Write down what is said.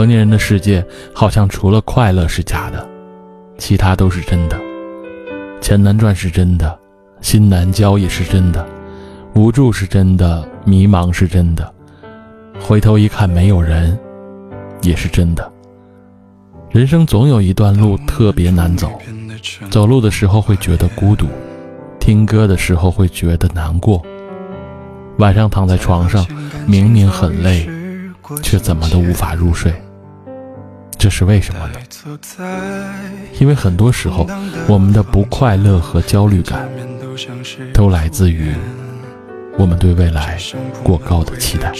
成年人的世界好像除了快乐是假的，其他都是真的。钱难赚是真的，心难交也是真的，无助是真的，迷茫是真的，回头一看没有人，也是真的。人生总有一段路特别难走，走路的时候会觉得孤独，听歌的时候会觉得难过，晚上躺在床上，明明很累，却怎么都无法入睡。这是为什么呢？因为很多时候，我们的不快乐和焦虑感，都来自于我们对未来过高的期待。